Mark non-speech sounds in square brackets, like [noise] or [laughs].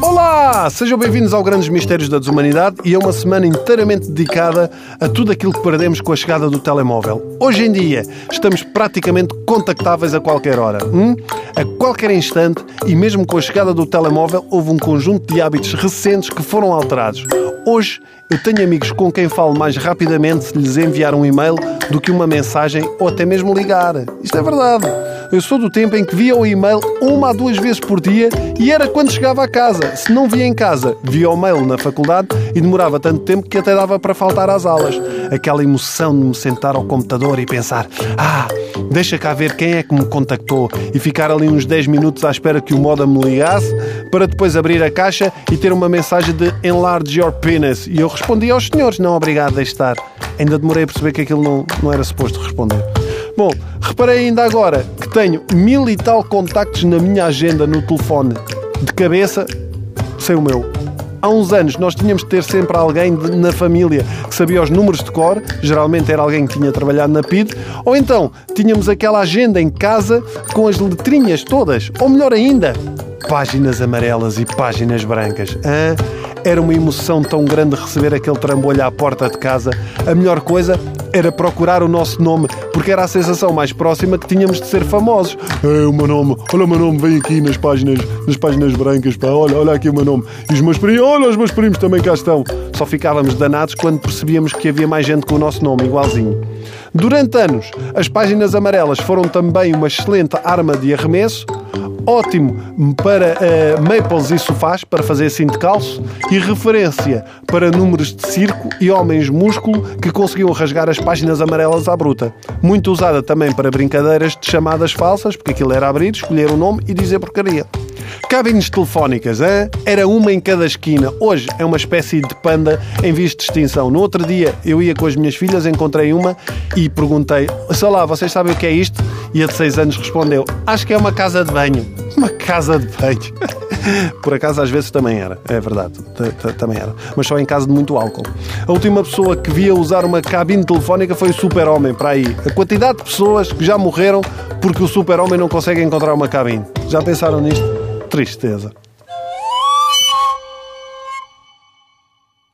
Olá! Sejam bem-vindos ao Grandes Mistérios da Desumanidade e a uma semana inteiramente dedicada a tudo aquilo que perdemos com a chegada do telemóvel. Hoje em dia estamos praticamente contactáveis a qualquer hora. Hum? A qualquer instante e mesmo com a chegada do telemóvel houve um conjunto de hábitos recentes que foram alterados. Hoje eu tenho amigos com quem falo mais rapidamente se lhes enviar um e-mail do que uma mensagem ou até mesmo ligar. Isto é verdade. Eu sou do tempo em que via o e-mail uma a duas vezes por dia e era quando chegava a casa. Se não via em casa, via o mail na faculdade e demorava tanto tempo que até dava para faltar às aulas. Aquela emoção de me sentar ao computador e pensar: ah, deixa cá ver quem é que me contactou e ficar ali uns 10 minutos à espera que o moda me ligasse para depois abrir a caixa e ter uma mensagem de enlarge your penis. E eu respondi aos senhores: não, obrigado, deixe estar. Ainda demorei a perceber que aquilo não, não era suposto responder. Bom, reparei ainda agora tenho mil e tal contactos na minha agenda no telefone. De cabeça, sei o meu. Há uns anos nós tínhamos de ter sempre alguém de, na família que sabia os números de cor, geralmente era alguém que tinha trabalhado na PID, ou então tínhamos aquela agenda em casa com as letrinhas todas, ou melhor ainda, páginas amarelas e páginas brancas. Hã? Era uma emoção tão grande receber aquele trambolho à porta de casa. A melhor coisa era procurar o nosso nome, porque era a sensação mais próxima que tínhamos de ser famosos. É o meu nome, olha o meu nome, vem aqui nas páginas, nas páginas brancas, pá, olha, olha aqui o meu nome. E os meus primos, olha, os meus primos também cá estão. Só ficávamos danados quando percebíamos que havia mais gente com o nosso nome, igualzinho. Durante anos, as páginas amarelas foram também uma excelente arma de arremesso, ótimo para uh, maples e sofás, para fazer assim de calço, e referência para números de circo e homens músculo que conseguiam rasgar as páginas amarelas à bruta. Muito usada também para brincadeiras de chamadas falsas, porque aquilo era abrir, escolher o um nome e dizer porcaria. Cabines telefónicas, hein? era uma em cada esquina. Hoje é uma espécie de panda em vias de extinção. No outro dia eu ia com as minhas filhas, encontrei uma e perguntei: sei lá, vocês sabem o que é isto? E a de 6 anos respondeu: Acho que é uma casa de banho. [laughs] Uma casa de banho. [laughs] Por acaso, às vezes também era, é verdade, também era. Mas só em caso de muito álcool. A última pessoa que via usar uma cabine telefónica foi o Super-Homem, para aí. A quantidade de pessoas que já morreram porque o Super-Homem não consegue encontrar uma cabine. Já pensaram nisto? Tristeza.